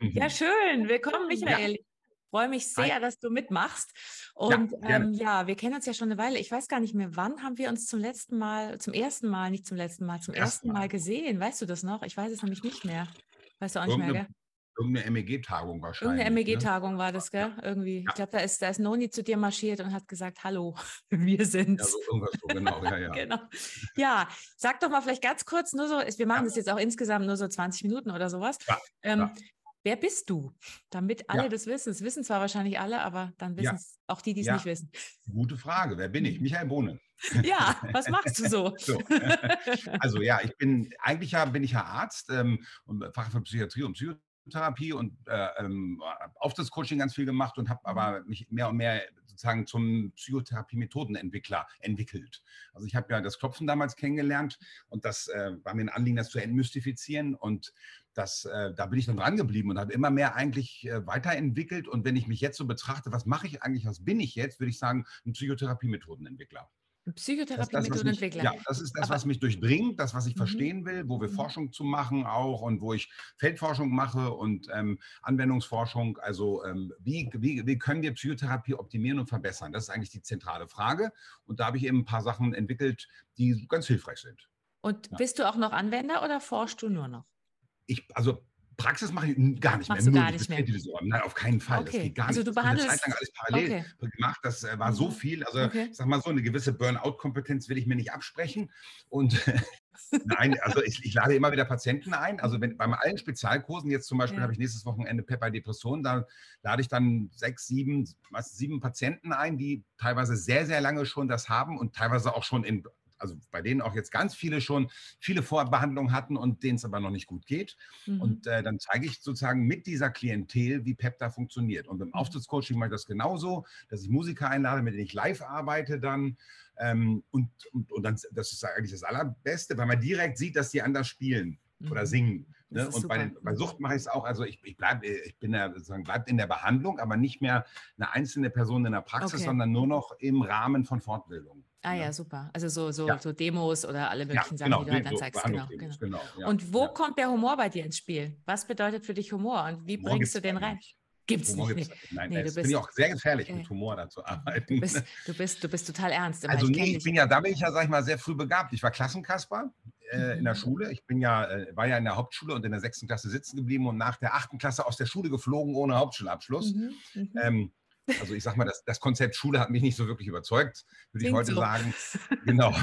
Ja, schön. Willkommen, Michael. Ja. Ich freue mich sehr, Hi. dass du mitmachst. Und ja, ähm, ja, wir kennen uns ja schon eine Weile. Ich weiß gar nicht mehr, wann haben wir uns zum letzten Mal, zum ersten Mal, nicht zum letzten Mal, zum ersten Mal, Mal gesehen. Weißt du das noch? Ich weiß es nämlich nicht mehr. Weißt du auch nicht mehr, gell? Irgendeine MEG-Tagung wahrscheinlich. Irgendeine MEG-Tagung ne? war das, gell? Irgendwie. Ja. Ich glaube, da ist, da ist Noni zu dir marschiert und hat gesagt, hallo, wir sind. Ja, so irgendwas so, genau, ja, ja. genau. Ja, sag doch mal vielleicht ganz kurz, nur so, wir machen ja. das jetzt auch insgesamt nur so 20 Minuten oder sowas. Ja, ähm, Wer bist du? Damit alle ja. das wissen. Das wissen zwar wahrscheinlich alle, aber dann wissen es ja. auch die, die es ja. nicht wissen. Gute Frage. Wer bin ich? Michael Bohne. Ja, was machst du so? so. Also ja, ich bin eigentlich ja bin ich ja Arzt ähm, und Fach für Psychiatrie und Psychotherapie. Therapie und äh, ähm, Coaching ganz viel gemacht und habe aber mhm. mich mehr und mehr sozusagen zum Psychotherapie-Methodenentwickler entwickelt. Also ich habe ja das Klopfen damals kennengelernt und das äh, war mir ein Anliegen, das zu entmystifizieren und das, äh, da bin ich dann dran geblieben und habe immer mehr eigentlich äh, weiterentwickelt und wenn ich mich jetzt so betrachte, was mache ich eigentlich, was bin ich jetzt, würde ich sagen, ein Psychotherapie-Methodenentwickler. Psychotherapie-Methodenentwickler. Ja, das ist das, Aber, was mich durchdringt, das, was ich mhm. verstehen will, wo wir mhm. Forschung zu machen auch und wo ich Feldforschung mache und ähm, Anwendungsforschung. Also ähm, wie, wie, wie können wir Psychotherapie optimieren und verbessern? Das ist eigentlich die zentrale Frage. Und da habe ich eben ein paar Sachen entwickelt, die ganz hilfreich sind. Und ja. bist du auch noch Anwender oder forschst du nur noch? Ich, also Praxis mache ich gar nicht Machst mehr. Du gar nicht mehr. Nein, auf keinen Fall. Okay. Das geht gar also nicht. Du behandelst, ich habe alles parallel okay. gemacht. Das äh, war so mhm. viel. Also okay. ich sag mal so, eine gewisse Burnout-Kompetenz will ich mir nicht absprechen. Und nein, also ich, ich, lade immer wieder Patienten ein. Also wenn, bei allen Spezialkursen, jetzt zum Beispiel ja. habe ich nächstes Wochenende Pepper Depression, da lade ich dann sechs, sieben, meistens sieben Patienten ein, die teilweise sehr, sehr lange schon das haben und teilweise auch schon in also bei denen auch jetzt ganz viele schon viele Vorbehandlungen hatten und denen es aber noch nicht gut geht. Mhm. Und äh, dann zeige ich sozusagen mit dieser Klientel, wie PEP da funktioniert. Und beim mhm. Auftrittscoaching mache ich das genauso, dass ich Musiker einlade, mit denen ich live arbeite dann. Ähm, und, und, und dann, das ist eigentlich das Allerbeste, weil man direkt sieht, dass die anders spielen oder mhm. singen. Ne? Und bei, den, bei, Sucht mache ich es auch, also ich, ich bleibe ich bin ja sozusagen bleibt in der Behandlung, aber nicht mehr eine einzelne Person in der Praxis, okay. sondern nur noch im Rahmen von Fortbildung. Ah ja, super. Also so, so, ja. so Demos oder alle möglichen ja, genau, Sachen, die du halt dann so zeigst. Genau, genau. genau ja, und wo kommt der Humor bei dir ins Spiel? Was bedeutet für dich Humor und wie Humor bringst du den rein? Gibt es nicht. Gibt's, nein, nee, das finde ich auch sehr gefährlich, okay. mit Humor da zu arbeiten. Du bist, du bist, du bist total ernst. Also ich nee, ich bin ja, da bin ich ja, sag ich mal, sehr früh begabt. Ich war Klassenkasper äh, in der mhm. Schule. Ich bin ja, äh, war ja in der Hauptschule und in der sechsten Klasse sitzen geblieben und nach der achten Klasse aus der Schule geflogen ohne Hauptschulabschluss. Mhm, mhm. ähm, also ich sag mal, das, das, Konzept Schule hat mich nicht so wirklich überzeugt, würde ich heute so. sagen. Genau.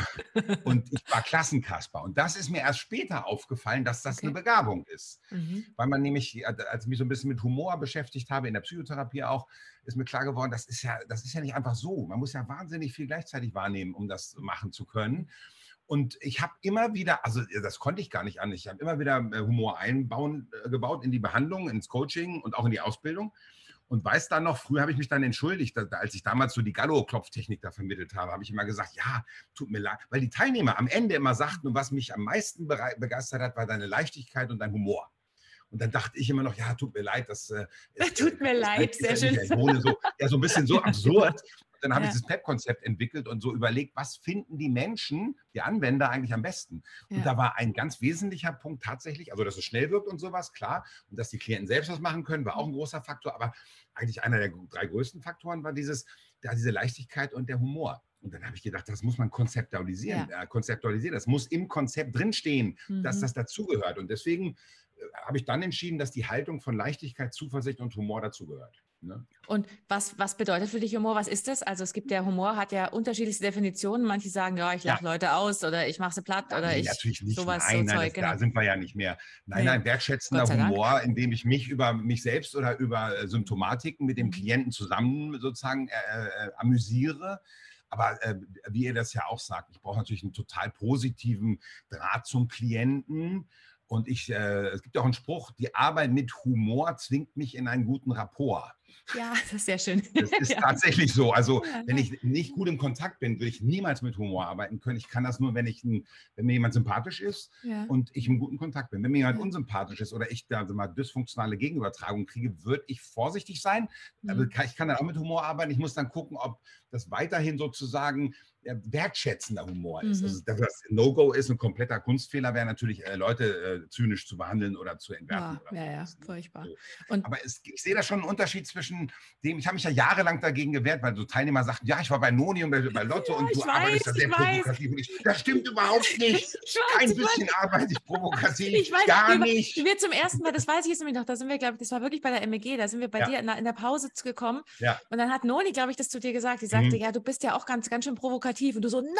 Und ich war Klassenkasper. Und das ist mir erst später aufgefallen, dass das okay. eine Begabung ist. Mhm. Weil man nämlich, als ich mich so ein bisschen mit Humor beschäftigt habe, in der Psychotherapie auch, ist mir klar geworden, das ist ja, das ist ja nicht einfach so. Man muss ja wahnsinnig viel gleichzeitig wahrnehmen, um das machen zu können. Und ich habe immer wieder, also das konnte ich gar nicht an, ich habe immer wieder äh, Humor einbauen, äh, gebaut in die Behandlung, ins Coaching und auch in die Ausbildung. Und weiß dann noch, früher habe ich mich dann entschuldigt, als ich damals so die Gallo-Klopftechnik da vermittelt habe, habe ich immer gesagt, ja, tut mir leid, weil die Teilnehmer am Ende immer sagten, und was mich am meisten begeistert hat, war deine Leichtigkeit und dein Humor. Und dann dachte ich immer noch, ja, tut mir leid, das äh, tut mir leid, sehr schön. So, ja, so ein bisschen so absurd. Dann habe ja. ich das PEP-Konzept entwickelt und so überlegt, was finden die Menschen, die Anwender eigentlich am besten. Und ja. da war ein ganz wesentlicher Punkt tatsächlich, also dass es schnell wirkt und sowas, klar. Und dass die Klienten selbst was machen können, war auch ein großer Faktor. Aber eigentlich einer der drei größten Faktoren war dieses, ja, diese Leichtigkeit und der Humor. Und dann habe ich gedacht, das muss man konzeptualisieren. Ja. Äh, konzeptualisieren. Das muss im Konzept drinstehen, mhm. dass das dazugehört. Und deswegen äh, habe ich dann entschieden, dass die Haltung von Leichtigkeit, Zuversicht und Humor dazugehört. Ne? Und was, was bedeutet für dich Humor? Was ist das? Also es gibt ja Humor, hat ja unterschiedlichste Definitionen. Manche sagen, ja, ich lache ja. Leute aus oder ich mache sie platt oder nee, ich natürlich nicht. sowas. Nein, so nein, Zeug, das, genau. da sind wir ja nicht mehr. Nein, nee. nein, wertschätzender Humor, indem ich mich über mich selbst oder über äh, Symptomatiken mit dem mhm. Klienten zusammen sozusagen äh, äh, amüsiere. Aber äh, wie ihr das ja auch sagt, ich brauche natürlich einen total positiven Draht zum Klienten. Und ich, äh, es gibt auch einen Spruch, die Arbeit mit Humor zwingt mich in einen guten Rapport. Ja, das ist sehr schön. Das ist ja. tatsächlich so. Also, wenn ich nicht gut im Kontakt bin, würde ich niemals mit Humor arbeiten können. Ich kann das nur, wenn, ich ein, wenn mir jemand sympathisch ist ja. und ich im guten Kontakt bin. Wenn mir jemand unsympathisch ist oder ich da also mal dysfunktionale Gegenübertragung kriege, würde ich vorsichtig sein. Mhm. Aber ich kann dann auch mit Humor arbeiten. Ich muss dann gucken, ob das weiterhin sozusagen wertschätzender Humor ist. Mhm. Also das No-Go ist, ein kompletter Kunstfehler wäre natürlich, äh, Leute äh, zynisch zu behandeln oder zu entwerfen. Ja, ja, ja, ne? furchtbar. So. Aber es, ich sehe da schon einen Unterschied zwischen dem, ich habe mich ja jahrelang dagegen gewehrt, weil so Teilnehmer sagten, ja, ich war bei Noni und bei, bei Lotto ja, und du weiß, arbeitest da sehr provokativ. Und ich, das stimmt überhaupt nicht. Weiß, Kein bisschen arbeite ich provokativ, ich weiß, gar wir, nicht. Wir zum ersten Mal, das weiß ich jetzt nämlich noch, da sind wir, glaube ich, das war wirklich bei der MEG, da sind wir bei dir in der, in der Pause gekommen ja. und dann hat Noni, glaube ich, das zu dir gesagt, die sagte, mhm. ja, du bist ja auch ganz, ganz schön provokativ und du so, nein,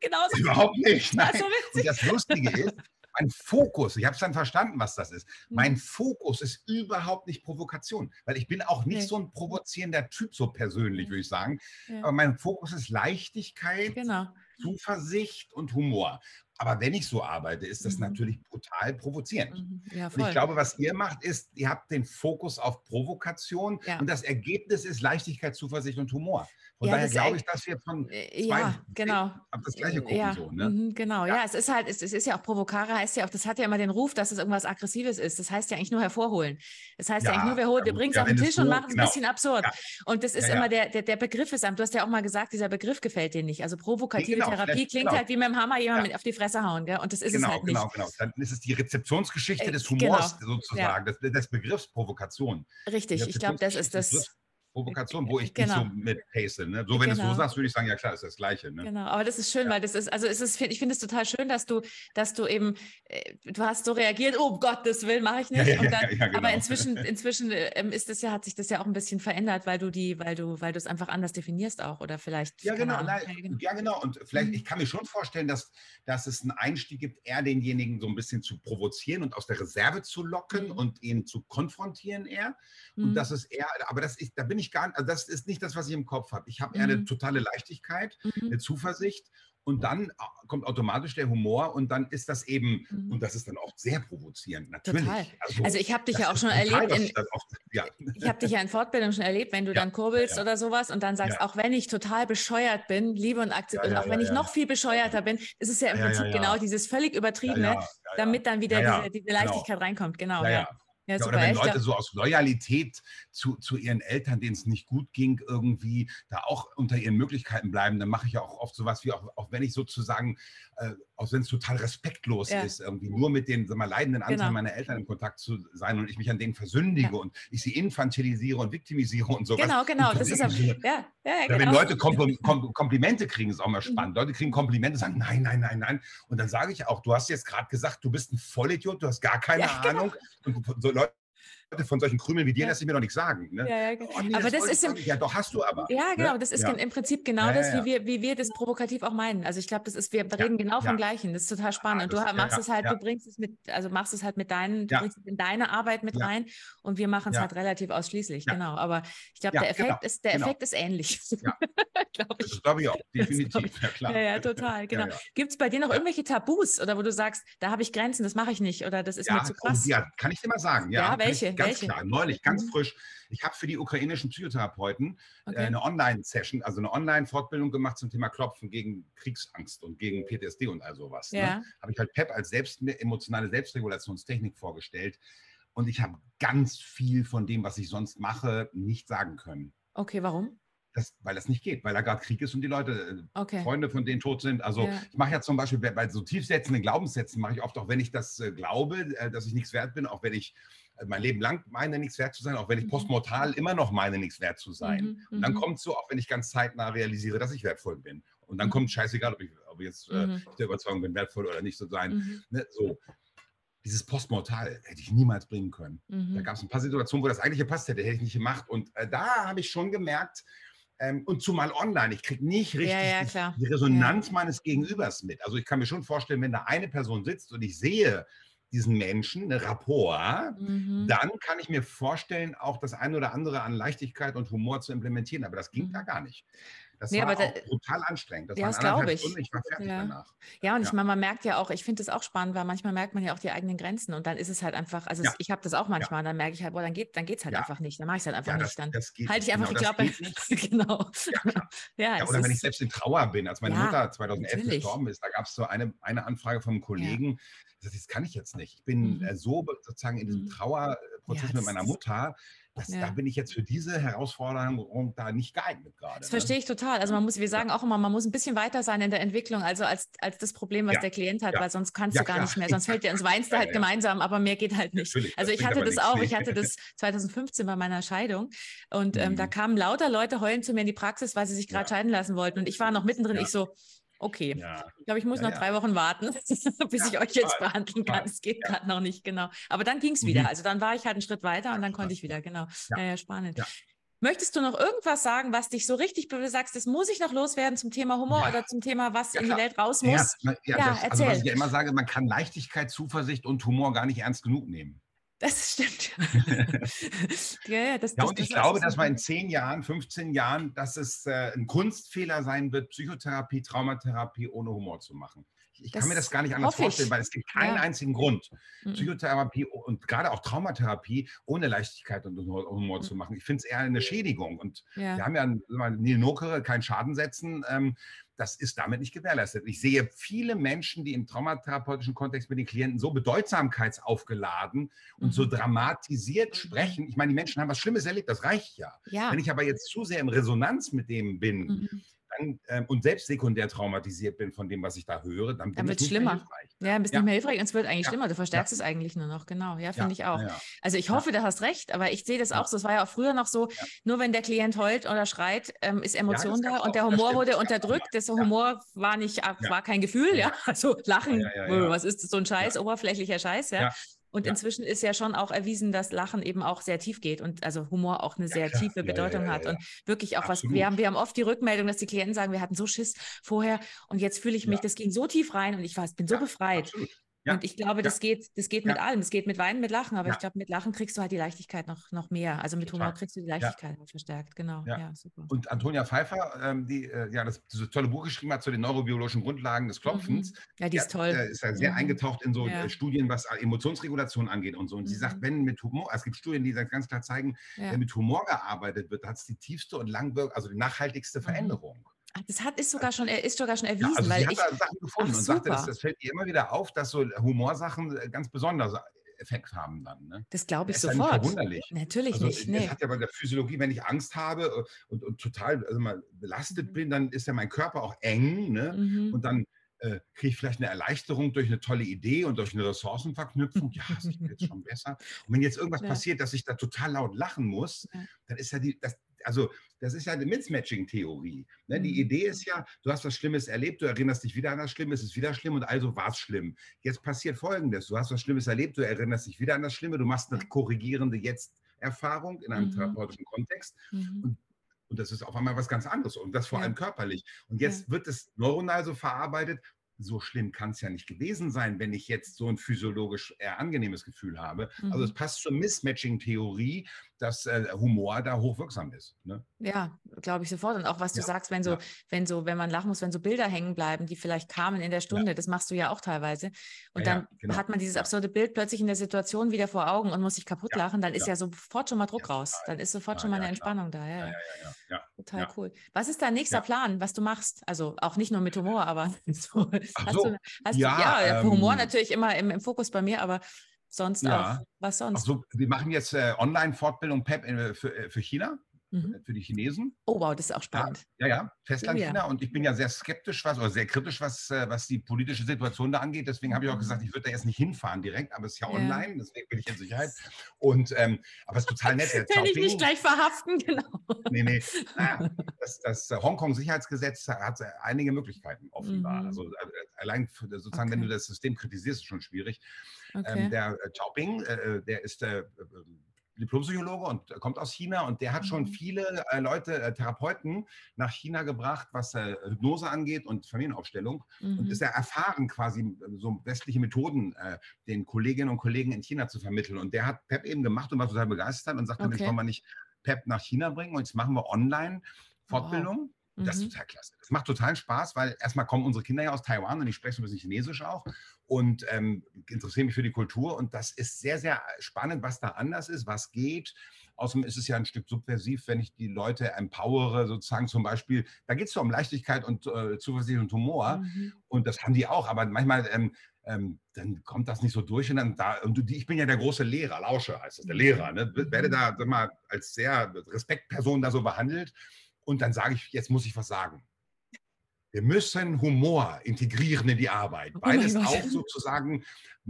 genau so. Überhaupt nicht. Nein. So und das Lustige ist, mein Fokus, ich habe es dann verstanden, was das ist. Mhm. Mein Fokus ist überhaupt nicht Provokation, weil ich bin auch nicht nee. so ein provozierender Typ, so persönlich, würde ich sagen. Ja. Aber mein Fokus ist Leichtigkeit, genau. Zuversicht und Humor. Aber wenn ich so arbeite, ist das mhm. natürlich brutal provozierend. Mhm. Ja, und ich glaube, was ihr macht, ist, ihr habt den Fokus auf Provokation ja. und das Ergebnis ist Leichtigkeit, Zuversicht und Humor. Von ja, daher glaube ich, dass wir von äh, zwei ja, genau. das Gleiche gucken. Ja, so, ne? Mhm, genau, ja. es ist halt, es, es ist ja auch Provokare, heißt ja auch, das hat ja immer den Ruf, dass es irgendwas Aggressives ist. Das heißt ja eigentlich nur hervorholen. Das heißt ja, eigentlich nur, wir, holen, wir bringen es auf den Tisch so, und machen es genau. ein bisschen absurd. Und das ist immer der, der, der Begriff ist, du hast ja auch mal gesagt, dieser Begriff gefällt dir nicht. Also provokative genau, Therapie klingt genau. halt wie mit dem Hammer jemand auf die Fresse hauen, gell? Und das ist genau, es halt nicht. Genau, genau. Dann ist es die Rezeptionsgeschichte äh, des Humors genau. sozusagen, des, des, Begriffs Provokation. Richtig, ich glaube, das ist das. Provokation, wo ich genau. nicht so mit pace. Ne? So, wenn genau. du es so genau. sagst, würde ich sagen, ja klar, ist das Gleiche. Ne? Genau, aber das ist schön, ja. weil das ist, also es ist, ich finde es total schön, dass du, dass du eben, äh, du hast so reagiert, oh Gottes Willen, mache ich nicht. Ja, ja, dann, genau. Aber inzwischen, inzwischen ähm, ist das ja, hat sich das ja auch ein bisschen verändert, weil du die, weil du, weil du es einfach anders definierst auch oder vielleicht. Ja, genau, na, genau. ja, genau. Und vielleicht, mhm. ich kann mir schon vorstellen, dass, dass es einen Einstieg gibt, eher denjenigen so ein bisschen zu provozieren und aus der Reserve zu locken mhm. und ihn zu konfrontieren eher. Und mhm. das ist eher, aber das ist, da bin ich gar nicht, also das ist nicht das, was ich im Kopf habe. Ich habe eher eine mhm. totale Leichtigkeit, mhm. eine Zuversicht und dann äh, kommt automatisch der Humor und dann ist das eben, mhm. und das ist dann oft sehr provozierend, natürlich. Also, also, ich habe dich ja auch schon erlebt, in, oft, ja. ich habe dich ja in Fortbildung schon erlebt, wenn du ja, dann kurbelst ja, oder sowas und dann sagst, auch wenn ich total bescheuert bin, liebe und akzeptiere, und auch wenn ich noch viel bescheuerter bin, ist es ja im Prinzip genau dieses völlig übertriebene, damit dann wieder diese, diese, genau. Leichtigkeit genau. reinkommt, genau. Ja, ja, ja, oder wenn Leute so aus Loyalität zu, zu ihren Eltern, denen es nicht gut ging, irgendwie da auch unter ihren Möglichkeiten bleiben, dann mache ich ja auch oft sowas wie, auch, auch wenn ich sozusagen, äh, auch wenn es total respektlos ja. ist, irgendwie nur mit den sag mal, leidenden Anteil genau. meiner Eltern in Kontakt zu sein und ich mich an denen versündige und ich sie infantilisiere und viktimisiere und sowas. Genau, genau. Das ist auch, ja, ja, genau. Wenn Leute Kompl Kom Komplimente kriegen, ist auch mal mhm. spannend. Mhm. Leute kriegen Komplimente, sagen nein, nein, nein, nein. Und dann sage ich auch, du hast jetzt gerade gesagt, du bist ein Vollidiot, du hast gar keine genau. Ahnung. Und so von solchen Krümeln wie dir ja. lässt sich mir doch nichts sagen. Ne? Ja, ja, genau. oh, nee, aber das, das ist im, ja, doch hast du aber. Ja, ne? genau. Ne? Das ist im Prinzip genau das, wie wir, wie wir das provokativ auch meinen. Also ich glaube, das ist, wir reden genau vom Gleichen. Das ist total spannend. und du machst es halt, du bringst es mit, also machst es halt mit deinen, du bringst es in deine Arbeit mit rein und wir machen es halt relativ ausschließlich. Genau. Aber ich glaube, der Effekt genau. ist, der genau. Effekt ist ähnlich. glaube ich. Das glaube ich auch, definitiv. Ja, klar. Ja, ja, total. Genau. Gibt es bei dir noch irgendwelche Tabus oder wo du sagst, da habe ich Grenzen, das mache ich nicht oder das ist mir zu oh, krass? Ja, kann ich dir mal sagen. Ja, welche? Ganz welche? klar. Neulich ganz mhm. frisch. Ich habe für die ukrainischen Psychotherapeuten äh, okay. eine Online-Session, also eine Online-Fortbildung gemacht zum Thema Klopfen gegen Kriegsangst und gegen PTSD und all sowas. Ne? Ja. Ne? Habe ich halt PEP als selbst, emotionale Selbstregulationstechnik vorgestellt. Und ich habe ganz viel von dem, was ich sonst mache, nicht sagen können. Okay, warum? Das, weil das nicht geht, weil da gerade Krieg ist und die Leute, äh, okay. Freunde von denen tot sind. Also ja. ich mache ja zum Beispiel bei so tiefsetzenden Glaubenssätzen, mache ich oft auch, wenn ich das äh, glaube, äh, dass ich nichts wert bin, auch wenn ich mein Leben lang meine, nichts wert zu sein, auch wenn ich mhm. postmortal immer noch meine, nichts wert zu sein. Mhm. Und dann mhm. kommt es so, auch wenn ich ganz zeitnah realisiere, dass ich wertvoll bin. Und dann mhm. kommt scheißegal, ob ich, ob ich jetzt äh, mhm. der Überzeugung bin, wertvoll oder nicht zu sein. Mhm. Ne, so. Dieses Postmortal hätte ich niemals bringen können. Da gab es ein paar Situationen, wo das eigentlich gepasst hätte, hätte ich nicht gemacht. Und äh, da habe ich schon gemerkt, ähm, und zumal online, ich kriege nicht richtig ja, ja, die, die, Resonanz ja. meines Gegenübers mit. Also ich kann mir schon vorstellen, wenn da eine Person sitzt und ich sehe, diesen Menschen, eine Rapport, mhm. dann kann ich mir vorstellen, auch das eine oder andere an Leichtigkeit und Humor zu implementieren. Aber das ging mhm. da gar nicht. Das nee, war aber da, total anstrengend. Das ja, das glaube ich. Stunden, ich war fertig ja. danach. Ja, und ja. ich meine, man merkt ja auch, ich finde es auch spannend, weil manchmal merkt man ja auch die eigenen Grenzen und dann ist es halt einfach, also ja. ich habe das auch manchmal, dann merke ich halt, boah, dann geht dann geht's halt einfach nicht, dann mache ich es halt einfach nicht. Dann halte ich einfach genau, die Klappe. genau. Ja, oder wenn ich selbst in Trauer bin, als meine Mutter 2011 natürlich. gestorben ist, da gab es so eine, eine Anfrage vom Kollegen, das kann ich jetzt nicht. Ich bin mhm. Äh, so sozusagen in diesem mhm. Trauerprozess mit meiner Mutter, das, ja. Da bin ich jetzt für diese Herausforderung da nicht geeignet gerade. Das ne? verstehe ich total. Also man muss, wir sagen auch immer, man muss ein bisschen weiter sein in der Entwicklung, also als, als das Problem, was ja. der Klient hat, ja. weil sonst kannst du gar nicht mehr, sonst fällt dir ins Weinst du halt gemeinsam, aber mehr geht halt nicht. Natürlich, also ich hatte das auch, ich hatte das 2015 bei meiner Scheidung und ähm, mhm. da kamen lauter Leute heulen zu mir in die Praxis, weil sie sich gerade scheiden lassen wollten und ich war noch mittendrin, ich so, Okay. Ja. Ich glaube, ich muss ja, noch drei Wochen warten, bis ich euch jetzt behandeln kann. Es geht gerade noch nicht, genau. Aber dann ging es wieder. Mhm. Also dann war ich halt einen Schritt weiter und dann konnte ich wieder, genau. Ja, ja, spannend. Möchtest du noch irgendwas sagen, was dich so richtig sagst, das muss ich noch loswerden zum Thema Humor oder zum Thema, was in die Welt raus muss? Ja, ja, das, erzähl. Also was ich ja immer sage, man kann Leichtigkeit, Zuversicht und Humor gar nicht ernst genug nehmen. Das stimmt. ja, ja, das, ja, und das, ich das glaube, dass man in 10 Jahren, 15 Jahren, dass es äh, ein Kunstfehler sein wird, Psychotherapie, Traumatherapie ohne Humor zu machen. Ich das kann mir das gar nicht anders vorstellen, weil es gibt keinen ja. einzigen Grund, mhm. Psychotherapie und gerade auch Traumatherapie ohne Leichtigkeit und Humor mhm. zu machen. Ich finde es eher eine Schädigung. Und ja. wir haben ja Neil Nokere, kein Schaden setzen. Ähm, das ist damit nicht gewährleistet. Ich sehe viele Menschen, die im traumatherapeutischen Kontext mit den Klienten so bedeutsamkeitsaufgeladen und mhm. so dramatisiert mhm. sprechen. Ich meine, die Menschen haben was Schlimmes erlebt, das reicht ja. ja. Wenn ich aber jetzt zu sehr in Resonanz mit dem bin, mhm dann, ähm, und selbst sekundär traumatisiert bin von dem, was ich da höre, dann, dann wird es schlimmer. Ja, ein bisschen ja. mehr hilfreich und es wird eigentlich ja. schlimmer. Du verstärkst ja. es eigentlich nur noch, genau. Ja, finde ich auch. Also ich hoffe, du hast recht, aber ich sehe das auch so. Es war ja auch früher noch so, nur wenn der Klient heult oder schreit, ähm, ist Emotion da und der Humor wurde unterdrückt. Das Humor war nicht, war kein Gefühl, ja. Also Lachen, was ist das, so ein Scheiß, oberflächlicher Scheiß, ja. Und ja. inzwischen ist ja schon auch erwiesen, dass Lachen eben auch sehr tief geht und also Humor auch eine sehr ja, tiefe Bedeutung hat und wirklich auch Absolut. was. Wir haben, wir haben oft die Rückmeldung, dass die Klienten sagen, wir hatten so Schiss vorher und jetzt fühle ich mich, das ging so tief rein und ich war, bin so befreit. Absolut. Ja, und ich glaube, das geht, das geht mit allem. Es geht mit Weinen, mit Lachen, aber ich glaube, mit Lachen kriegst du halt die Leichtigkeit noch, noch mehr. Also mit Humor kriegst du die Leichtigkeit halt verstärkt, genau. Ja. super. Und Antonia Pfeiffer, ähm, die äh, ja das, das tolle Buch geschrieben hat zu den neurobiologischen Grundlagen des Klopfens. Mhm. Ja, die ist toll. Äh, ist ja sehr mhm. eingetaucht in so äh, Studien, was Emotionsregulation angeht und so. Und mhm. sie sagt, mhm. wenn mit Humor, es gibt Studien, die ganz klar zeigen, wenn mit Humor gearbeitet wird, hat es die tiefste und langwirk, also die nachhaltigste mhm. Veränderung. Das hat, ist sogar schon, ist sogar schon erwiesen. Ja, also weil sie ich, hat da Sachen gefunden ach, und sagte, das, das, fällt ihr immer wieder auf, dass so Humorsachen äh, ganz besonders Effekt haben dann. Ne? Das glaube ich das sofort. Nicht verwunderlich. Natürlich also, nicht. Nee. Das hat ja bei der Physiologie, wenn ich Angst habe äh, und, und total also mal belastet mhm. bin, dann ist ja mein Körper auch eng. Ne? Mhm. Und dann äh, kriege ich vielleicht eine Erleichterung durch eine tolle Idee und durch eine Ressourcenverknüpfung. Ja, es geht jetzt schon besser. Und wenn jetzt irgendwas ja. passiert, dass ich da total laut lachen muss, ja. dann ist ja die, das, also das ist ja eine Mismatching-Theorie. Ne? Die mhm. Idee ist ja, du hast was Schlimmes erlebt, du erinnerst dich wieder an das Schlimme, es ist wieder schlimm und also war es schlimm. Jetzt passiert Folgendes, du hast was Schlimmes erlebt, du erinnerst dich wieder an das Schlimme, du machst eine korrigierende Jetzt-Erfahrung in einem mhm. therapeutischen Kontext mhm. und und das ist auf einmal was ganz anderes und das vor ja. allem körperlich. Und jetzt ja. wird es neuronal so verarbeitet, so schlimm kann es ja nicht gewesen sein, wenn ich jetzt so ein physiologisch eher angenehmes Gefühl habe. Mhm. Also es passt zur Mismatching-Theorie, dass äh, Humor da hochwirksam ist. Ne? Ja, glaube ich sofort. Und auch was du ja, sagst, wenn so, ja. wenn so, wenn man lachen muss, wenn so Bilder hängen bleiben, die vielleicht kamen in der Stunde, ja. das machst du ja auch teilweise. Und dann genau. hat man dieses absurde Bild plötzlich in der Situation wieder vor Augen und muss sich kaputt lachen, dann ist ja sofort schon mal Druck raus. Dann ist sofort schon mal eine Entspannung da. Ja, ja, Total cool. Was ist dein nächster Plan, was du machst? Also auch nicht nur mit Humor, aber so. Hast so. Du, hast ja, du, ja, ähm, Humor natürlich immer im, im Fokus bei mir, aber sonst ja. auch. Was sonst? Also, wir machen jetzt äh, Online-Fortbildung PEP äh, für, äh, für China mhm. für die Chinesen. Oh wow, das ist auch spannend. Ja, ja, Festland-China. Ja. Und ich bin ja sehr skeptisch, was oder sehr kritisch, was, äh, was die politische Situation da angeht. Deswegen habe ich auch gesagt, mhm. ich würde da jetzt nicht hinfahren direkt, aber es ist ja, ja. online, deswegen bin ich in Sicherheit. Und ähm, aber es ist total nett. Kann ich nicht gleich verhaften, genau. Nee, nee. Naja, das, das Hongkong-Sicherheitsgesetz hat einige Möglichkeiten offenbar. Mhm. Also äh, allein sozusagen, okay. wenn du das System kritisierst, ist schon schwierig. Ähm, okay. Ähm, der äh, Chaoping, äh, der ist äh, Diplompsychologe und kommt aus China und der hat schon mhm. viele äh, Leute, äh, Therapeuten nach China gebracht, was äh, Hypnose angeht und Familienaufstellung mhm. und ist ja erfahren, quasi äh, so westliche Methoden äh, den Kolleginnen und Kollegen in China zu vermitteln. Und der hat PEP eben gemacht und war total begeistert und sagte, okay. Mensch, wollen wir nicht PEP nach China bringen und jetzt machen wir online Fortbildung. Wow. Und das ist mhm. total klasse. Das macht total Spaß, weil erstmal kommen unsere Kinder ja aus Taiwan und ich spreche so ein bisschen Chinesisch auch und ähm, interessiere mich für die Kultur. Und das ist sehr, sehr spannend, was da anders ist, was geht. Außerdem ist es ja ein Stück subversiv, wenn ich die Leute empowere, sozusagen zum Beispiel, da geht es so um Leichtigkeit und äh, Zuversicht und Humor. Mhm. Und das haben die auch, aber manchmal ähm, ähm, dann kommt das nicht so durch und dann da, und ich bin ja der große Lehrer, Lausche heißt das, der Lehrer, ne? werde da sag mal, als sehr Respektperson da so behandelt und dann sage ich, jetzt muss ich was sagen. Wir müssen Humor integrieren in die Arbeit, oh weil es auch sozusagen,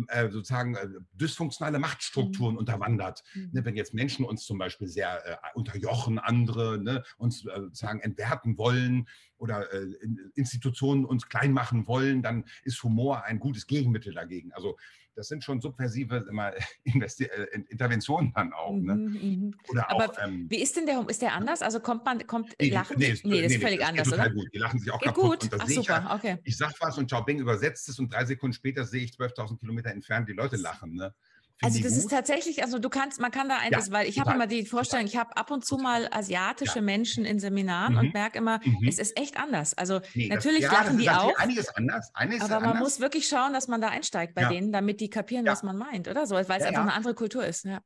äh, sozusagen äh, dysfunktionale Machtstrukturen mhm. unterwandert. Mhm. Ne, wenn jetzt Menschen uns zum Beispiel sehr äh, unterjochen, andere ne, uns äh, sozusagen entwerten wollen oder äh, Institutionen uns klein machen wollen, dann ist Humor ein gutes Gegenmittel dagegen. Also das sind schon subversive immer, äh, Interventionen dann auch. Ne? Mhm, mhm. Oder Aber auch, ähm, wie ist denn der, ist der anders? Also kommt man, kommt, nee, lachen? Nee, nee, das ist völlig das anders, total oder? gut. Die lachen sich auch geht kaputt. Gut. Ach, super, ich, okay. ich sag was und Xiaobing übersetzt es und drei Sekunden später sehe ich 12.000 Kilometer entfernt die Leute lachen. Ne? Also das ist tatsächlich, also du kannst, man kann da eines, ja, weil ich habe immer die Vorstellung, ich habe ab und zu mal asiatische ja. Menschen in Seminaren mhm. und merke immer, mhm. es ist echt anders. Also nee, natürlich das, ja, lachen die auch. Einiges anders. Einiges aber man anders. muss wirklich schauen, dass man da einsteigt bei denen, damit die kapieren, was man meint, oder so, weil es einfach eine andere Kultur ist. Ja.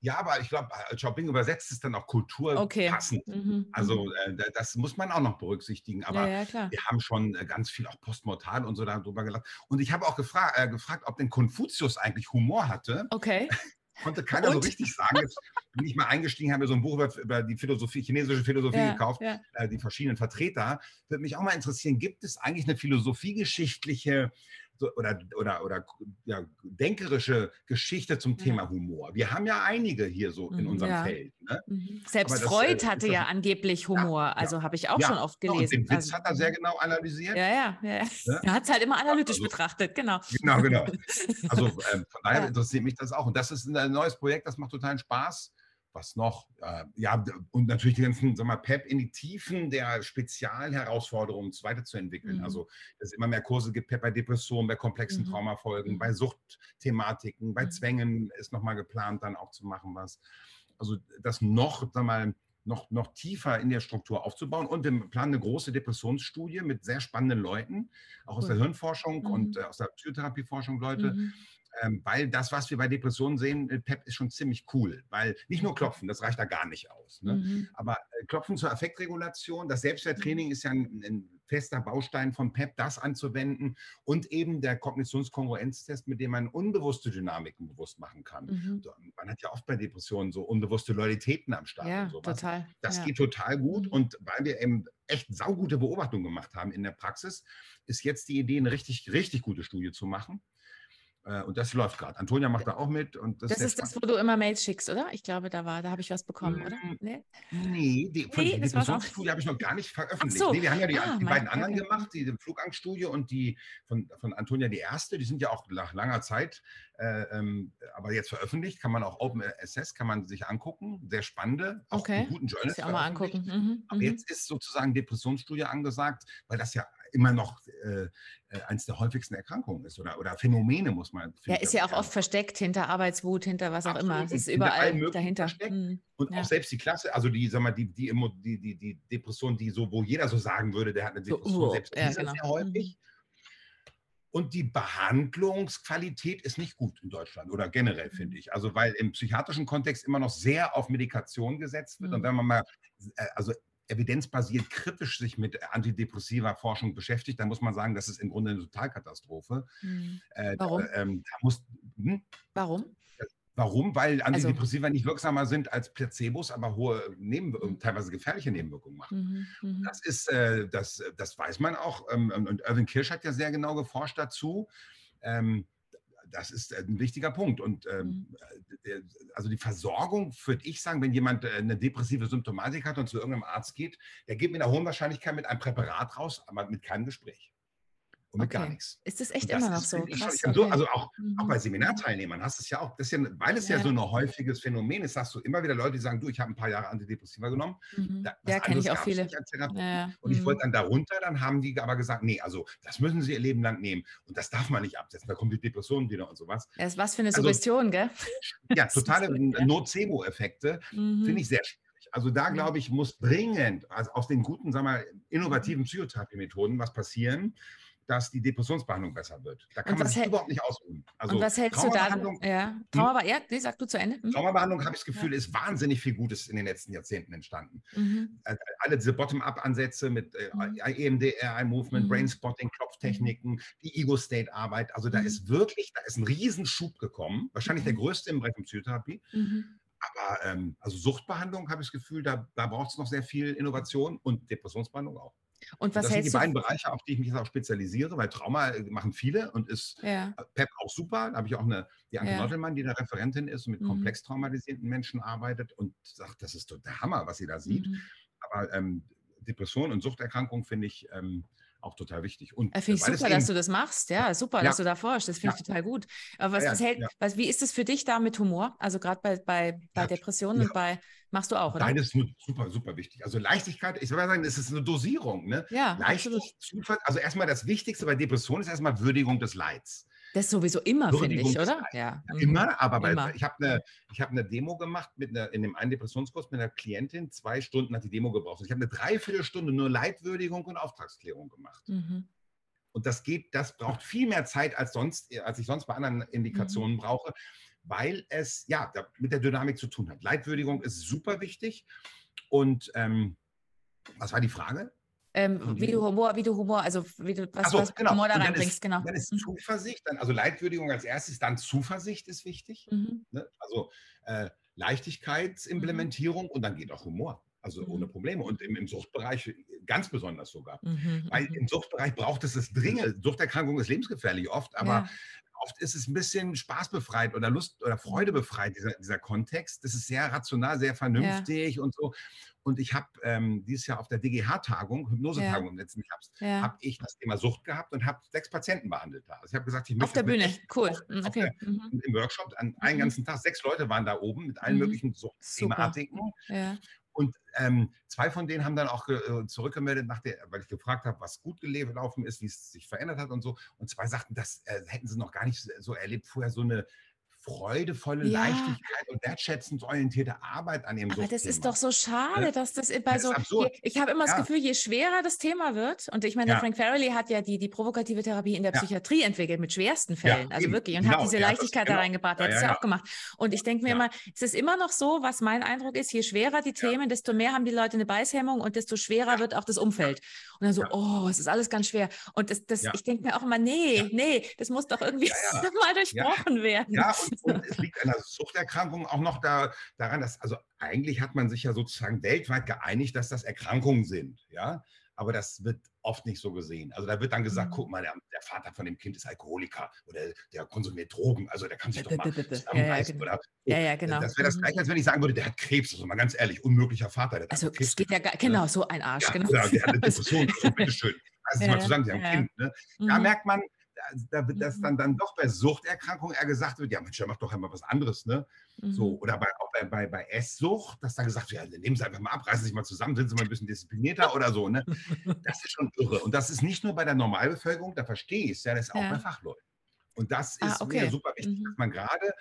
Ja, aber ich glaube, Xiaobing übersetzt es dann auch kulturpassend. Okay. Mhm. Also mhm. äh, das muss man auch noch berücksichtigen. Aber ja, ja, wir haben schon äh, ganz viel auch postmortal und so darüber gelacht. Und ich habe auch gefra äh, gefragt, ob denn Konfuzius eigentlich Humor hatte. Okay. Konnte keiner und? so richtig sagen. Jetzt bin ich mal eingestiegen, habe mir so ein Buch über, über die Philosophie, chinesische Philosophie ja, gekauft, äh, die verschiedenen Vertreter. Würde mich auch mal interessieren, gibt es eigentlich eine philosophiegeschichtliche so, oder, oder, oder ja, denkerische Geschichte zum Thema ja. Humor. Wir haben ja einige hier so in mhm, unserem ja. Feld. Ne? Mhm. Selbst das, Freud äh, hatte das, ja angeblich Humor, also habe ich auch schon oft gelesen. Und den Witz also, hat er sehr genau analysiert. Ja, ja, ja. Ne? Er hat es halt immer analytisch also, betrachtet, genau. Genau, genau. Also ähm, von daher interessiert mich das auch. Und das ist ein neues Projekt, das macht totalen Spaß was noch? Äh, ja, und natürlich die ganzen, sag mal, PEP in die Tiefen der Spezialherausforderungen weiterzuentwickeln. Mhm. Also, dass es immer mehr Kurse gibt, PEP bei Depressionen, bei komplexen mhm. Traumafolgen, mhm. bei Suchtthematiken, bei mhm. Zwängen ist nochmal geplant, dann auch zu machen was. Also, das noch, sag mal, noch, noch tiefer in der Struktur aufzubauen. Und wir planen eine große Depressionsstudie mit sehr spannenden Leuten, auch aus cool. der Hirnforschung mhm. und äh, aus der Psychotherapieforschung Leute, mhm ähm, weil das, was wir bei Depressionen sehen, äh, PEP ist schon ziemlich cool, weil nicht nur Klopfen, das reicht da gar nicht aus. Ne? Mhm. Aber äh, Klopfen zur Effektregulation, das Selbstwerttraining mhm. ist ja ein, ein, fester Baustein von PEP, das anzuwenden und eben der Kognitionskongruenztest, mit dem man unbewusste Dynamiken bewusst machen kann. Mhm. Man hat ja oft bei Depressionen so unbewusste Loyalitäten am Start. Ja, total. Das ja. geht total gut mhm. und weil wir eben echt saugute Beobachtungen gemacht haben in der Praxis, ist jetzt die Idee, eine richtig, richtig gute Studie zu machen. Äh, und das läuft gerade. Antonia macht da auch mit. Und das, das ist das, wo du immer Mails schickst, oder? Ich glaube, da war, da habe ich was bekommen, oder? Mm, nee, nee die, nee, die Depressionsstudie habe ich noch gar nicht veröffentlicht. So. Nee, wir haben ja die, ah, die beiden anderen okay. gemacht, die Flugangststudie und die von, von Antonia die erste. Die sind ja auch nach langer Zeit, äh, ähm, aber jetzt veröffentlicht. Kann man auch Open Access, kann man sich angucken. Sehr spannende, auch okay. guten Journals. auch mal angucken. Mhm. Aber mhm. jetzt ist sozusagen Depressionsstudie angesagt, weil das ja immer noch äh, äh, eines der häufigsten Erkrankungen ist oder, oder Phänomene, muss man. Ja, ist ja auch oft versteckt hinter Arbeitswut, hinter was Absolut. auch immer. Es ist überall dahinter. Mhm. Und ja. auch selbst die Klasse, also die, sag mal, die, die, die, die, die Depression, die so, wo jeder so sagen würde, der hat eine Depression, so, uh, selbst ja, genau. sehr häufig. Mhm. Und die Behandlungsqualität ist nicht gut in Deutschland oder generell, finde mhm. ich. Also, weil im psychiatrischen Kontext immer noch sehr auf Medikation gesetzt wird. Mhm. Und wenn man mal, äh, also evidenzbasiert kritisch sich mit antidepressiver Forschung beschäftigt, dann muss man sagen, das ist im Grunde eine Totalkatastrophe. Hm. Äh, Warum? Ähm, muss, hm? Warum? Warum? Weil also Antidepressiva also, nicht wirksamer sind als Placebos, aber hohe Nebenwirkungen, hm. teilweise gefährliche Nebenwirkungen machen. Mhm, mhm, das ist, äh, das, das weiß man auch. Ähm, und Irving Kirsch hat ja sehr genau geforscht dazu. Ähm, das ist ein wichtiger Punkt. Und ähm, mhm. also die Versorgung, würde ich sagen, wenn jemand äh, eine depressive Symptomatik hat und zu irgendeinem Arzt geht, der geht mit einer hohen Wahrscheinlichkeit mit einem Präparat raus, aber mit keinem Gespräch und mit okay. gar nichts. Ist das echt das immer noch so? Krass, okay. so? Also auch, mhm. auch bei Seminarteilnehmern hast du es ja auch, das ja, weil es ja. ja. so ein häufiges Phänomen ist, hast du immer wieder Leute, die sagen, du, ich habe ein paar Jahre Antidepressiva genommen. Mhm. Da, ja, kenne ich auch viele. Ja. Und ich mhm. wollte dann darunter, dann haben die aber gesagt, nee, also das müssen sie ihr Leben lang nehmen und das darf man nicht absetzen, da kommt die Depression wieder und sowas. Das ist was für eine also Suggestion, gell? Ja, totale Nocebo-Effekte mhm. finde ich sehr schwierig. Also da, glaube ich, muss dringend also aus den guten, sagen wir, innovativen Psychotherapie-Methoden was passieren dass die Depressionsbehandlung besser wird. Da kann man sich überhaupt nicht ausruhen. Also und was hältst du da? Ja. Hm? Traumabehandlung, ja, nee, sag du zu Ende. Hm? Traumabehandlung, habe ich das Gefühl, ja. ist wahnsinnig viel Gutes in den letzten Jahrzehnten entstanden. Mhm. Äh, alle diese Bottom-up-Ansätze mit äh, mhm. EMDR, Movement, mhm. Brainspotting, Klopftechniken, mhm. die Ego-State-Arbeit, also da mhm. ist wirklich, da ist ein Riesenschub gekommen, wahrscheinlich der mhm. größte im Bereich der Psychotherapie. Aber ähm, also Suchtbehandlung habe ich das Gefühl, da, da braucht es noch sehr viel Innovation und Depressionsbehandlung auch. Und was das sind die beiden Bereiche, auf die ich mich jetzt auch spezialisiere, weil Trauma äh, machen viele und ist ja. Äh, PEP auch super. Da habe ich auch eine, die Anke ja. Nottelmann, die eine Referentin ist und mit mhm. komplex traumatisierten Menschen arbeitet und sagt, das ist total Hammer, was sie da sieht. Mhm. Aber ähm, Depression und Suchterkrankung finde ich ähm, auch total wichtig. Und äh, finde ich super, dass du das machst. Ja, super, ja. dass du da forschst. Das finde ich total gut. Aber was, was hält, was, wie ist es für dich da mit Humor? Also gerade bei, bei, bei Depressionen und bei, machst du auch, oder? Beides super, super wichtig. Also Leichtigkeit, ich würde sagen, es ist eine Dosierung. Ne? Ja, Leichtigkeit, also erstmal das Wichtigste bei Depressionen ist erstmal Würdigung des Leids. Das sowieso immer, finde ich, oder? Ja. ja. Immer, aber bei, immer. ich habe eine, hab eine Demo gemacht mit einer, in dem einen Depressionskurs mit einer Klientin. Zwei Stunden hat die Demo gebraucht. Ich habe eine Dreiviertelstunde nur Leitwürdigung und Auftragsklärung gemacht. Mhm. Und das geht, das braucht viel mehr Zeit als sonst, als ich sonst bei anderen Indikationen mhm. brauche, weil es ja mit der Dynamik zu tun hat. Leitwürdigung ist super wichtig. Und ähm, was war die Frage? Ähm, wie du Humor, wie du Humor, also wie du was, so, was genau. Humor da reinbringst, genau. Dann ist mhm. Zuversicht, dann, also Leitwürdigung als erstes, dann Zuversicht ist wichtig. Mhm. Ne? Also äh, Leichtigkeitsimplementierung mhm. und dann geht auch Humor. Also mhm. ohne Probleme. Und im, im, Suchtbereich ganz besonders sogar. Mhm, Weil mhm. im Suchtbereich braucht es es dringend. Suchterkrankung ist lebensgefährlich oft, aber. Oft ist es ein bisschen spaßbefreit oder Lust oder Freude befreit, dieser, dieser Kontext. Das ist sehr rational, sehr vernünftig ja. und so. Und ich habe ähm, dieses Jahr auf der DGH-Tagung, Hypnosetagung ja. im letzten Herbst, ja. habe ich das Thema Sucht gehabt und habe sechs Patienten behandelt da. Also ich habe gesagt, ich möchte. Auf der Bühne, cool. Mhm, okay. Der, mhm. Im Workshop, an einen mhm. ganzen Tag, sechs Leute waren da oben mit allen mhm. möglichen Suchtthematiken. Ja. Und ähm, zwei von denen haben dann auch äh, zurückgemeldet, nach der, weil ich gefragt habe, was gut gelaufen ist, wie es sich verändert hat und so. Und zwei sagten, das äh, hätten sie noch gar nicht so erlebt, vorher so eine freudevolle ja. Leichtigkeit und wertschätzend orientierte Arbeit an ihrem Aber das ist doch so schade, ne? dass das bei das so. Je, ich habe immer ja. das Gefühl, je schwerer das Thema wird, und ich meine, ja. Frank Farrelly hat ja die, die provokative Therapie in der Psychiatrie entwickelt mit schwersten Fällen, also wirklich, und genau. hat diese Leichtigkeit das, da genau. reingebracht. Hat es ja, auch gemacht. Und ich denke mir immer, es ist immer noch so, was mein Eindruck ist, je schwerer die Themen, desto mehr haben die Leute eine Beißhemmung und desto schwerer wird auch das Umfeld. Und dann so, oh, es ist alles ganz schwer. Und das, das ich denke mir auch immer, nee, nee, das muss doch irgendwie mal durchbrochen werden. Ja, und und es liegt an der Suchterkrankung auch noch da, daran, dass, also eigentlich hat man sich ja sozusagen weltweit geeinigt, dass das Erkrankungen sind, ja. Aber das wird oft nicht so gesehen. Also da wird dann gesagt, mhm. guck mal, der, der, Vater von dem Kind ist Alkoholiker oder der konsumiert Drogen, also der kann sich doch mal zusammenreißen. Ja, ja, genau. ja, ja, genau. Das wäre das mhm. gleiche, als wenn ich sagen würde, der hat Krebs, also mal ganz ehrlich, unmöglicher Vater. also es geht ja gar, genau, so ein Arsch, ja, genau. Ja, der hat eine Depression, so bitteschön. Also ja, mal zusammen, sie haben ein Kind. Ne? Da mhm. merkt man, da wird das dann, mhm. dann doch bei Suchterkrankungen eher gesagt wird, ja Mensch, mach doch einmal was anderes, ne? Mhm. So, oder bei, auch bei, bei, bei Esssucht, dass dann gesagt wird, ja, nehmen Sie einfach mal ab, reißen Sie sich mal zusammen, sind Sie mal ein bisschen disziplinierter oder so, ne? Das ist schon irre. Und das ist nicht nur bei der Normalbevölkerung, da verstehe ich es, ja, das ist auch ja. bei Fachleuten. Und das ah, ist ah, okay. mir super wichtig, mhm. dass man gerade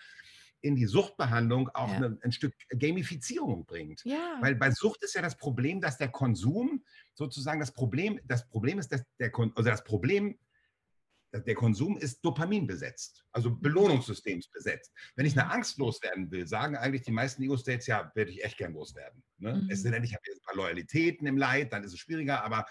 in die Suchtbehandlung auch ja. eine, ein Stück Gamifizierung bringt. Ja. Weil bei Sucht ist ja das Problem, dass der Konsum sozusagen das Problem, das Problem ist, dass der, also das Problem der Konsum ist Dopamin besetzt, also. Belohnungssystems besetzt. Wenn ich eine Angst loswerden will, sagen eigentlich die meisten Ego-States, ja, werde ich echt gern loswerden. Ne? Mhm. Es ist denn, ich habe jetzt ein paar Loyalitäten im Leid, dann ist es schwieriger, aber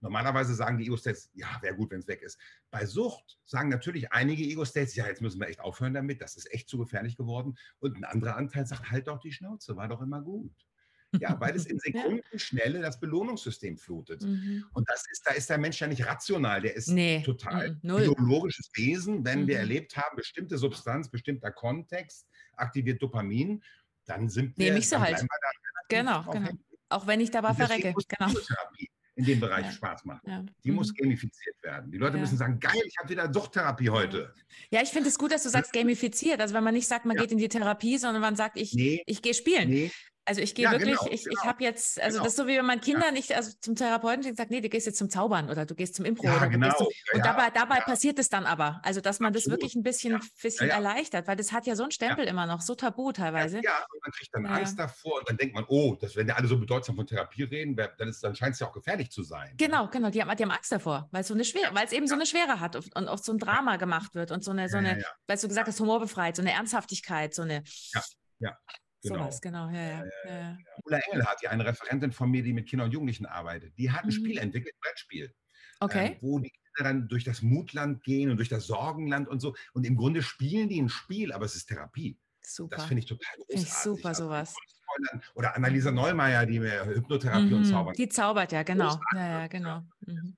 normalerweise sagen die Ego-States, ja, wäre gut, wenn es weg ist. Bei Sucht sagen natürlich einige Ego-States, ja, jetzt müssen wir echt aufhören damit, das ist echt zu gefährlich geworden. Und ein anderer Anteil sagt, halt doch die Schnauze, war doch immer gut. Ja, weil es in Sekundenschnelle das Belohnungssystem flutet. Mhm. Und das ist, da ist der Mensch ja nicht rational, der ist nee. total mhm. biologisches Wesen. Wenn mhm. wir erlebt haben, bestimmte Substanz, bestimmter Kontext aktiviert Dopamin, dann sind wir. Nehme ich sie halt. Genau, genau. Auch wenn ich dabei verrecke. Genau. in dem Bereich ja. Spaß macht. Ja. Die mhm. muss gamifiziert werden. Die Leute ja. müssen sagen, geil, ich habe wieder Suchttherapie heute. Ja, ich finde es gut, dass du sagst gamifiziert. Also wenn man nicht sagt, man geht in die Therapie, sondern man sagt, ich, nee. ich gehe spielen. Nee. Also ich gehe ja, wirklich, genau, ich, genau. ich habe jetzt, also genau. das ist so wie wenn man Kinder ja. nicht also zum Therapeuten und sagt, nee, du gehst jetzt zum Zaubern oder du gehst zum Impro. Ja, genau. Zum, und dabei, dabei passiert es dann aber. Also dass man Absolut. das wirklich ein bisschen, bisschen erleichtert, weil das hat ja so einen Stempel immer noch, so tabu teilweise. Ja, und man kriegt dann Angst davor und dann denkt man, oh, das, wenn ja alle so bedeutsam von Therapie reden, dann, dann scheint es ja auch gefährlich zu sein. Genau, genau, die haben, die haben Angst davor, weil es so eine Schwere, weil es eben so eine Schwere hat und oft so ein Drama gemacht wird und so eine, so eine, weil du gesagt hast, humorbefreit, so eine Ernsthaftigkeit, so eine. Ja, ja. Genau. Sowas, genau, ja, ja. ja. Ulla Engel hat ja eine Referentin von mir, die mit Kindern und Jugendlichen arbeitet. Die hat ein mhm. Spiel entwickelt, ein Brettspiel. Okay. Äh, wo die Kinder dann durch das Mutland gehen und durch das Sorgenland und so. Und im Grunde spielen die ein Spiel, aber es ist Therapie. Super. Das finde ich total großartig. Ich super, also, sowas. Oder Annalisa Neumeier, die mir Hypnotherapie mhm. und Zaubern. Die zaubert ja, genau. Ja, ja, genau. Mhm.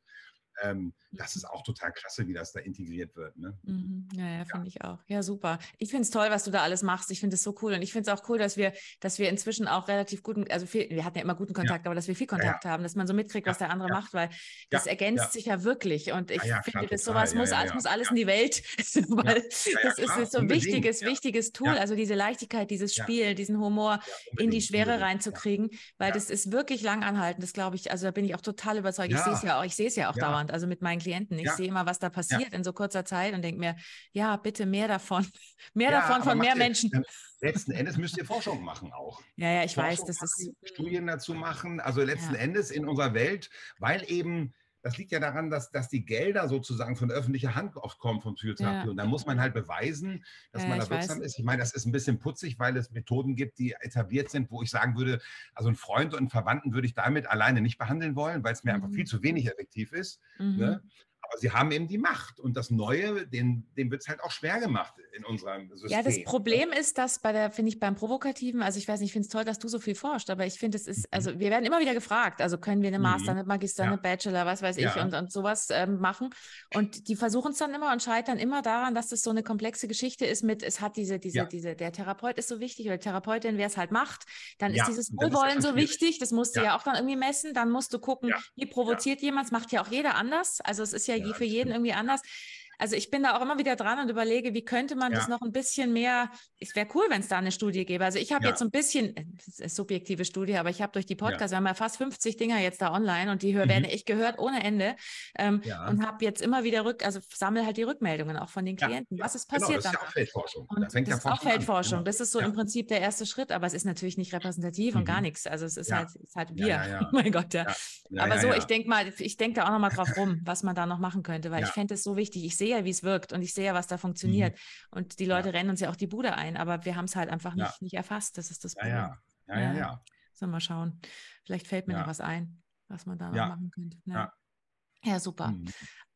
Ähm, das ist auch total klasse, wie das da integriert wird. Ne? Mhm. Ja, ja, finde ja. ich auch. Ja, super. Ich finde es toll, was du da alles machst. Ich finde es so cool. Und ich finde es auch cool, dass wir, dass wir inzwischen auch relativ guten, also viel, wir hatten ja immer guten Kontakt, ja. aber dass wir viel Kontakt haben, dass man so mitkriegt, was der andere macht, weil das ergänzt sich ja wirklich. Und ich finde, klar, das sowas muss, alles, muss alles in die Welt, weil das ist, ist so ein wichtiges, wichtiges Tool. Also diese Leichtigkeit, dieses Spiel, diesen Humor in die Schwere reinzukriegen, weil das ist wirklich lang anhaltend. Das glaube ich, also da bin ich auch total überzeugt. Ich sehe es ja auch, ich sehe es ja auch dauernd, also mit meinen Klienten. Ich ja. sehe immer, was da passiert ja. in so kurzer Zeit und denke mir, ja, bitte mehr davon. mehr ja, davon von mehr Menschen. Ihr, letzten Endes müsst ihr Forschung machen auch. Ja, ja, ich Forschung weiß, das machen, ist. Studien dazu machen. Also letzten Endes in unserer Welt, weil eben das liegt ja daran, dass, dass die Gelder sozusagen von öffentlicher Hand oft kommen von Psychotherapie. Ja. Und da muss man halt beweisen, dass ja, man da wirksam weiß. ist. Ich meine, das ist ein bisschen putzig, weil es Methoden gibt, die etabliert sind, wo ich sagen würde, also einen Freund und einen Verwandten würde ich damit alleine nicht behandeln wollen, weil es mir mhm. einfach viel zu wenig effektiv ist. Ne? Mhm. Ne? Aber sie haben eben die Macht. Und das Neue, dem, dem wird es halt auch schwer gemacht in unserem System. Ja, das Problem ist, dass bei der, finde ich, beim Provokativen, also ich weiß nicht, ich finde es toll, dass du so viel forschst, aber ich finde, es ist, also wir werden immer wieder gefragt, also können wir eine Master, mhm. eine Magister, ja. eine Bachelor, was weiß ich, ja. und, und sowas ähm, machen. Und die versuchen es dann immer und scheitern immer daran, dass das so eine komplexe Geschichte ist mit, es hat diese, diese, ja. diese, der Therapeut ist so wichtig oder Therapeutin, wer es halt macht, dann ist dieses Wohlwollen so wichtig, das musst du ja. auch dann irgendwie messen, dann musst du gucken, wie provoziert jemand, das macht ja auch jeder anders. Also es ist ja, ja für jeden irgendwie anders. Also ich bin da auch immer wieder dran und überlege, wie könnte man ja. das noch ein bisschen mehr, es wäre cool, wenn es da eine Studie gäbe. Also ich habe ja. jetzt so ein bisschen, das ist eine subjektive Studie, aber ich habe durch die Podcasts, ja. wir haben ja fast 50 Dinger jetzt da online und die mhm. werden echt gehört ohne Ende ähm, und habe jetzt immer wieder rück, also sammle halt die Rückmeldungen auch von den Klienten. Was ist genau, passiert genau, das ist ja auch Feldforschung. Und das, das ist auch Feldforschung. An. Genau. Das ist so im Prinzip der erste Schritt, aber es ist natürlich nicht repräsentativ mhm. und gar nichts. Also es ist halt, ist halt wir. Oh mein Gott, ja. aber so, ich denke mal, ich denke da auch nochmal drauf rum, was man da noch machen könnte, weil ich fände es so wichtig. Ich sehe ja, wie es wirkt und ich sehe ja, was da funktioniert. Mhm. Und die Leute ja. rennen uns ja auch die Bude ein, aber wir haben es halt einfach nicht, ja. nicht erfasst. Das ist das Problem. Ja, ja, ja. ja. Sollen wir schauen. Vielleicht fällt mir noch was ein, was man da machen könnte. Ja, ja. super. Mhm.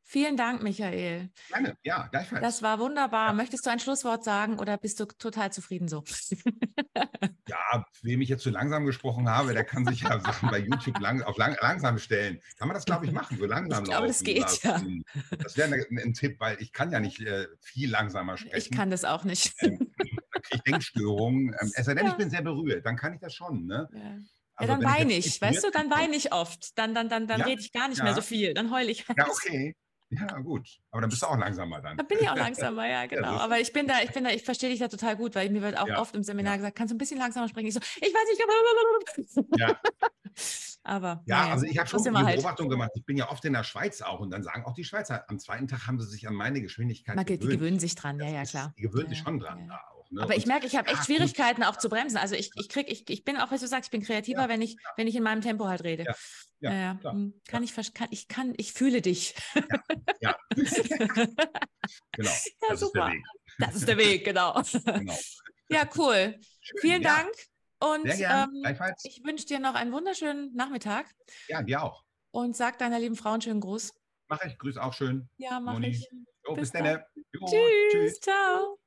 Vielen Dank, Michael. Gerne, ja, gleichfalls. Das war wunderbar. Ja. Möchtest du ein Schlusswort sagen oder bist du total zufrieden so? ja, wem ich jetzt zu langsam gesprochen habe, der kann sich ja Sachen bei YouTube lang, auf lang, langsam stellen. Kann man das, glaube ich, machen, so langsam ich glaube, das geht lassen. ja. Das wäre ein, ein, Tipp, weil ich kann ja nicht äh, viel langsamer sprechen. Ich kann das auch nicht. Ähm, ich Denkstörungen. Ähm, es sei denn, ja. ich bin sehr berührt, dann kann ich das schon. Ne? Ja. Also, ja, dann weine ich, weißt du, dann weine ich oft. Dann, dann, dann, dann ja, rede ich gar nicht ja. mehr so viel. Dann heule ich. Ja, okay. Ja, gut. Aber dann bist du auch langsamer dann. Da bin ich auch langsamer, ja, genau. Ja, Aber ich bin da, ich bin da, ich verstehe dich da total gut, weil mir wird auch ja. oft im Seminar ja. gesagt, kannst du ein bisschen langsamer sprechen? Ich so, ich weiß nicht, ja. aber. Ja, also ich habe schon die halt. Beobachtung gemacht. Ich bin ja oft in der Schweiz auch und dann sagen auch die Schweizer, am zweiten Tag haben sie sich an meine Geschwindigkeit Man, gewöhnt. Die gewöhnen sich dran, ja, ja, klar. die gewöhnen sich schon dran. Ja. Auch, ne? Aber ich merke, ich habe echt Schwierigkeiten auch zu bremsen. Also ich, ich krieg, ich, ich bin auch, was du sagst, ich bin kreativer, wenn ich, wenn ich in meinem Tempo halt rede. Ja, ja, ja. Hm, kann ich kann, ich kann, ich fühle dich. Ja. ja. genau. Ja, das super. Ist das ist der Weg, genau. genau. Ja, cool. Schön, Vielen Dank. Und ähm, ich wünsche dir noch einen wunderschönen Nachmittag. Ja, dir auch. Und sag deiner lieben Frau einen schönen Gruß. Mach ich. Grüß auch schön. Ja, mach Moni. ich. Jo, bis, bis dann. Tschüss. Tschüss. Ciao.